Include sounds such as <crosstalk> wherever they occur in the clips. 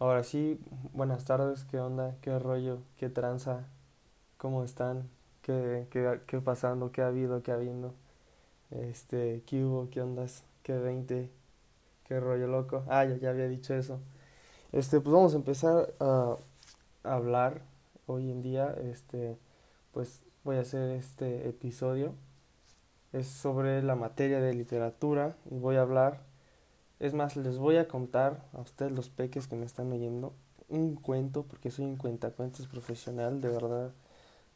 Ahora sí, buenas tardes, ¿qué onda? ¿Qué rollo? ¿Qué tranza? ¿Cómo están? ¿Qué, qué, qué pasando? ¿Qué ha habido? ¿Qué habiendo? Este, ¿qué hubo? ¿Qué ondas? ¿Qué 20? ¿Qué rollo loco? Ah, ya, ya había dicho eso. Este, pues vamos a empezar a hablar hoy en día. Este, pues voy a hacer este episodio. Es sobre la materia de literatura y voy a hablar es más, les voy a contar a ustedes los peques que me están oyendo un cuento, porque soy un cuentacuentos profesional, de verdad.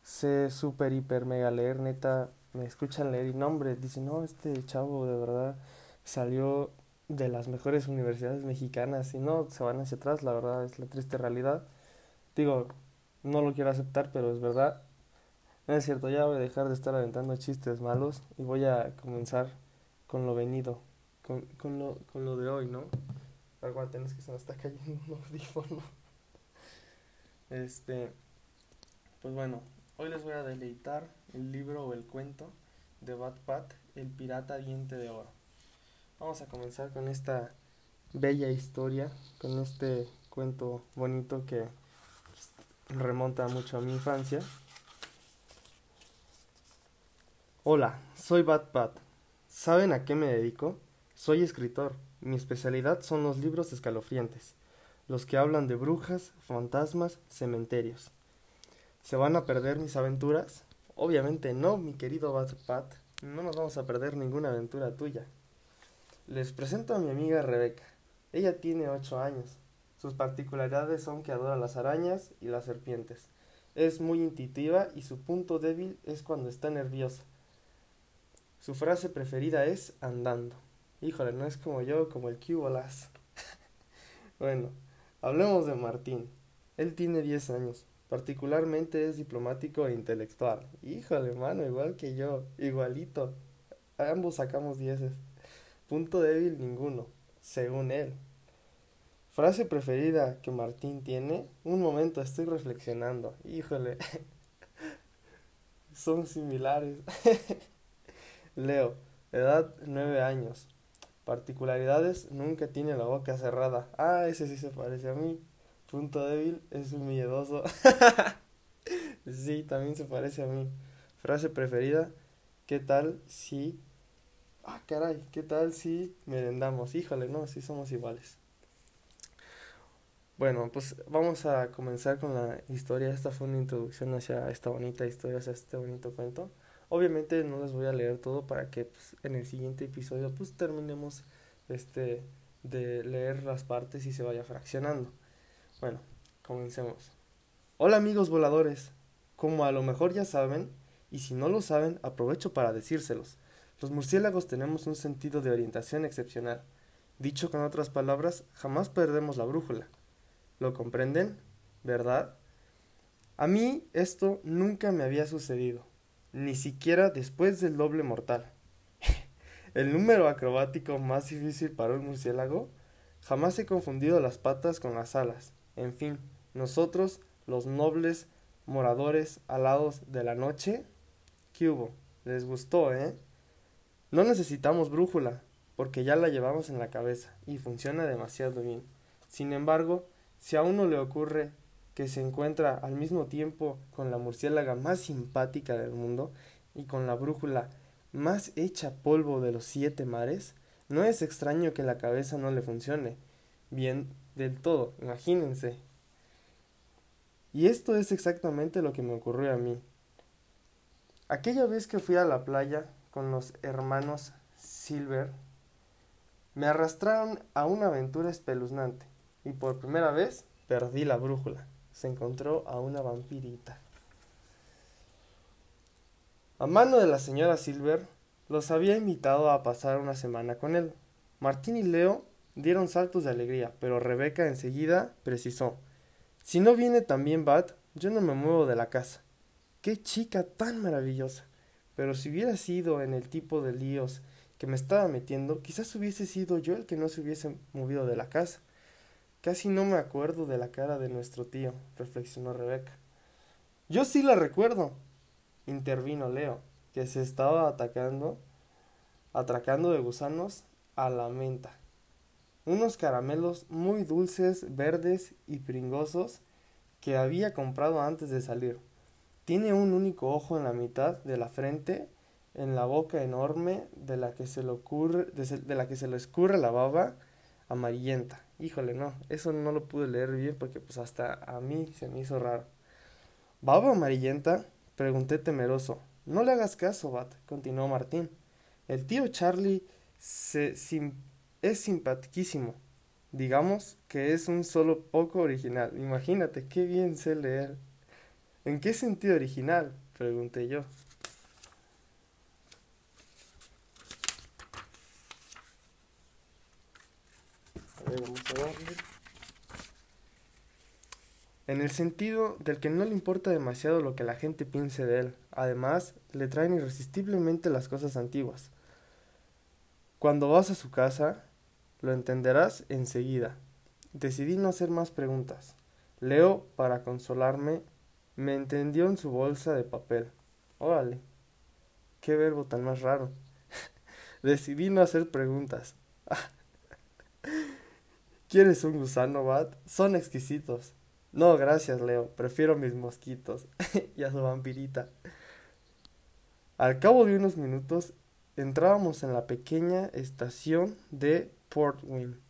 Sé súper, hiper, mega leer, neta, me escuchan leer y nombres, dicen, no, este chavo de verdad salió de las mejores universidades mexicanas y no, se van hacia atrás, la verdad es la triste realidad. Digo, no lo quiero aceptar, pero es verdad. No es cierto, ya voy a dejar de estar aventando chistes malos y voy a comenzar con lo venido con, con, lo, con lo de hoy, ¿no? Aguanten, es que se me está cayendo un audífono. Este, pues bueno, hoy les voy a deleitar el libro o el cuento de Bat Pat, El pirata diente de oro. Vamos a comenzar con esta bella historia, con este cuento bonito que remonta mucho a mi infancia. Hola, soy Bat Pat. ¿Saben a qué me dedico? Soy escritor. Mi especialidad son los libros escalofriantes, los que hablan de brujas, fantasmas, cementerios. ¿Se van a perder mis aventuras? Obviamente no, mi querido Pat. No nos vamos a perder ninguna aventura tuya. Les presento a mi amiga Rebeca. Ella tiene ocho años. Sus particularidades son que adora las arañas y las serpientes. Es muy intuitiva y su punto débil es cuando está nerviosa. Su frase preferida es andando. Híjole, no es como yo, como el Cubolas. <laughs> bueno, hablemos de Martín. Él tiene 10 años. Particularmente es diplomático e intelectual. Híjole, mano, igual que yo. Igualito. Ambos sacamos dieces. Punto débil ninguno, según él. Frase preferida que Martín tiene. Un momento, estoy reflexionando. Híjole. <laughs> Son similares. <laughs> Leo, edad 9 años. Particularidades, nunca tiene la boca cerrada. Ah, ese sí se parece a mí. Punto débil, es un miedoso. <laughs> sí, también se parece a mí. Frase preferida, ¿qué tal si... Ah, caray, ¿qué tal si merendamos? Híjole, no, sí somos iguales. Bueno, pues vamos a comenzar con la historia. Esta fue una introducción hacia esta bonita historia, hacia este bonito cuento. Obviamente no les voy a leer todo para que pues, en el siguiente episodio pues terminemos este de leer las partes y se vaya fraccionando. Bueno, comencemos. Hola amigos voladores. Como a lo mejor ya saben, y si no lo saben, aprovecho para decírselos. Los murciélagos tenemos un sentido de orientación excepcional. Dicho con otras palabras, jamás perdemos la brújula. ¿Lo comprenden? ¿Verdad? A mí esto nunca me había sucedido ni siquiera después del doble mortal. <laughs> el número acrobático más difícil para un murciélago. Jamás he confundido las patas con las alas. En fin, nosotros, los nobles moradores alados de la noche, ¿qué hubo? Les gustó, ¿eh? No necesitamos brújula, porque ya la llevamos en la cabeza y funciona demasiado bien. Sin embargo, si a uno le ocurre que se encuentra al mismo tiempo con la murciélaga más simpática del mundo y con la brújula más hecha polvo de los siete mares, no es extraño que la cabeza no le funcione bien del todo, imagínense. Y esto es exactamente lo que me ocurrió a mí. Aquella vez que fui a la playa con los hermanos Silver, me arrastraron a una aventura espeluznante y por primera vez perdí la brújula se encontró a una vampirita. A mano de la señora Silver, los había invitado a pasar una semana con él. Martín y Leo dieron saltos de alegría, pero Rebeca enseguida precisó Si no viene también Bat, yo no me muevo de la casa. ¡Qué chica tan maravillosa! Pero si hubiera sido en el tipo de líos que me estaba metiendo, quizás hubiese sido yo el que no se hubiese movido de la casa. Casi no me acuerdo de la cara de nuestro tío, reflexionó Rebeca. Yo sí la recuerdo, intervino Leo, que se estaba atacando, atracando de gusanos a la menta. unos caramelos muy dulces, verdes y pringosos que había comprado antes de salir. Tiene un único ojo en la mitad de la frente, en la boca enorme de la que se le ocurre, de, la que se le escurre la baba amarillenta. Híjole, no, eso no lo pude leer bien porque pues hasta a mí se me hizo raro. ¿Baba amarillenta? Pregunté temeroso. No le hagas caso, Bat, continuó Martín. El tío Charlie se, es simpaticísimo. Digamos que es un solo poco original. Imagínate, qué bien sé leer. ¿En qué sentido original? pregunté yo. En el sentido del que no le importa demasiado lo que la gente piense de él. Además, le traen irresistiblemente las cosas antiguas. Cuando vas a su casa, lo entenderás enseguida. Decidí no hacer más preguntas. Leo, para consolarme, me entendió en su bolsa de papel. Órale. Qué verbo tan más raro. <laughs> Decidí no hacer preguntas. ¿Quieres un gusano, Bat? Son exquisitos. No, gracias, Leo. Prefiero mis mosquitos <laughs> y a su vampirita. Al cabo de unos minutos entrábamos en la pequeña estación de Portwin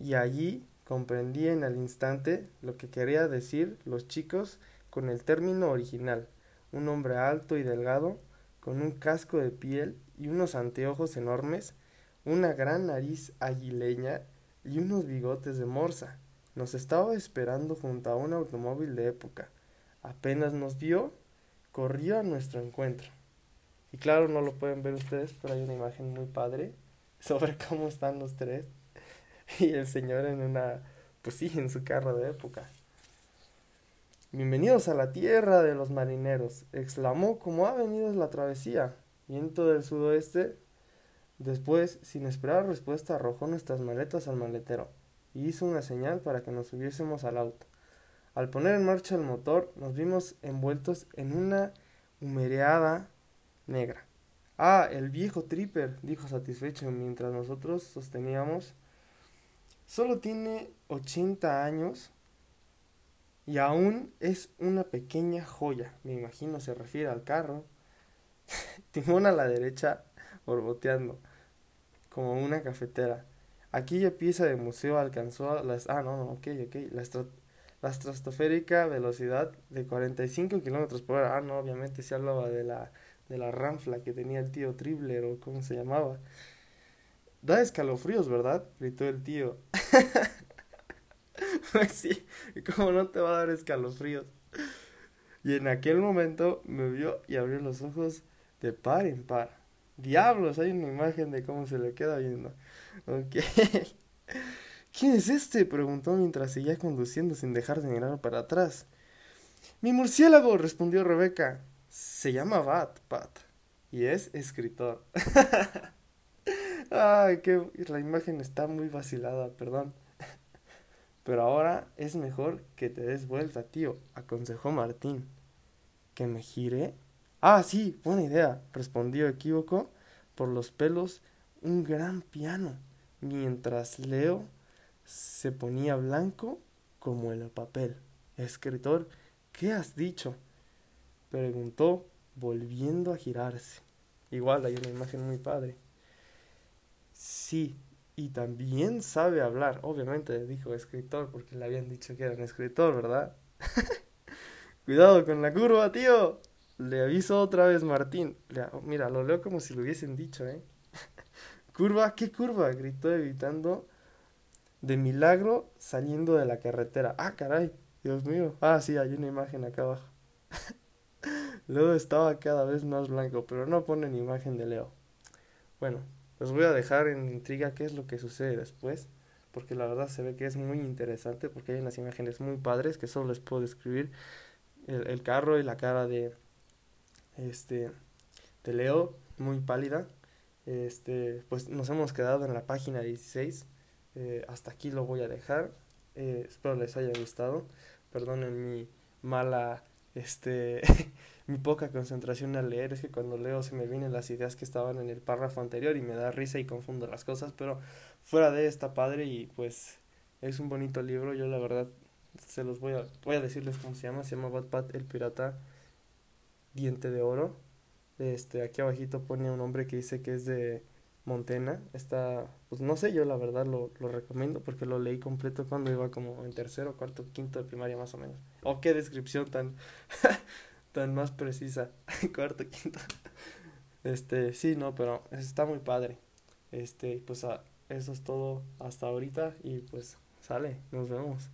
y allí comprendí en el instante lo que quería decir los chicos con el término original. Un hombre alto y delgado, con un casco de piel y unos anteojos enormes, una gran nariz aguileña y unos bigotes de morsa. Nos estaba esperando junto a un automóvil de época. Apenas nos vio, corrió a nuestro encuentro. Y claro, no lo pueden ver ustedes, pero hay una imagen muy padre sobre <laughs> cómo están los tres. <laughs> Y el señor en una, pues sí, en su carro de época. Bienvenidos a la tierra de los marineros, exclamó como ha venido la travesía. Viento del sudoeste. Después, sin esperar respuesta, arrojó nuestras maletas al maletero y hizo una señal para que nos subiésemos al auto. Al poner en marcha el motor, nos vimos envueltos en una humereada negra. Ah, el viejo Tripper, dijo satisfecho mientras nosotros sosteníamos. Solo tiene ochenta años y aún es una pequeña joya. Me imagino se refiere al carro. <laughs> Timón a la derecha, borboteando, como una cafetera. Aquella pieza de museo alcanzó las... Ah, no, no. La, la velocidad de 45 kilómetros por hora. Ah, no, obviamente se hablaba de la, de la ranfla que tenía el tío Tribler o cómo se llamaba. Da escalofríos, ¿verdad? Gritó el tío. <laughs> pues sí, ¿cómo no te va a dar escalofríos? Y en aquel momento me vio y abrió los ojos de par en par. Diablos, hay una imagen de cómo se le queda viendo. Ok. <laughs> ¿Quién es este? preguntó mientras seguía conduciendo sin dejar de mirar para atrás. Mi murciélago, respondió Rebeca. Se llama Bat, Pat. Y es escritor. <laughs> Ay, que la imagen está muy vacilada, perdón. <laughs> Pero ahora es mejor que te des vuelta, tío, aconsejó Martín. ¿Que me gire? Ah, sí, buena idea, respondió equívoco por los pelos un gran piano mientras Leo se ponía blanco como el papel. Escritor, ¿qué has dicho? preguntó, volviendo a girarse. Igual hay una imagen muy padre. Sí, y también sabe hablar. Obviamente dijo escritor porque le habían dicho que era un escritor, ¿verdad? <laughs> Cuidado con la curva, tío. Le aviso otra vez Martín. mira, lo leo como si lo hubiesen dicho, ¿eh? <laughs> Curva, ¿qué curva? gritó evitando de milagro saliendo de la carretera. Ah, caray, Dios mío. Ah, sí, hay una imagen acá abajo. <laughs> Leo estaba cada vez más blanco, pero no ponen imagen de Leo. Bueno, les voy a dejar en intriga qué es lo que sucede después, porque la verdad se ve que es muy interesante, porque hay unas imágenes muy padres que solo les puedo describir el carro y la cara de este de Leo, muy pálida, este, pues nos hemos quedado en la página 16. Eh, hasta aquí lo voy a dejar. Eh, espero les haya gustado. Perdonen mi mala, este, <laughs> mi poca concentración al leer. Es que cuando leo se me vienen las ideas que estaban en el párrafo anterior y me da risa y confundo las cosas. Pero fuera de esta padre y pues es un bonito libro. Yo la verdad se los voy a, voy a decirles cómo se llama. Se llama Bad Pat el Pirata Diente de Oro. Este, aquí abajito pone un nombre que dice que es de Montena. Está, pues no sé, yo la verdad lo, lo recomiendo porque lo leí completo cuando iba como en tercero, cuarto, quinto de primaria más o menos. Oh, qué descripción tan, <laughs> tan más precisa. <laughs> cuarto, quinto. Este, sí, no, pero está muy padre. Este, pues eso es todo hasta ahorita y pues sale, nos vemos.